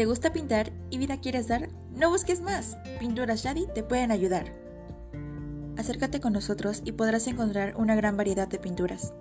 te gusta pintar y vida quieres dar, no busques más. Pinturas Yadi te pueden ayudar. Acércate con nosotros y podrás encontrar una gran variedad de pinturas.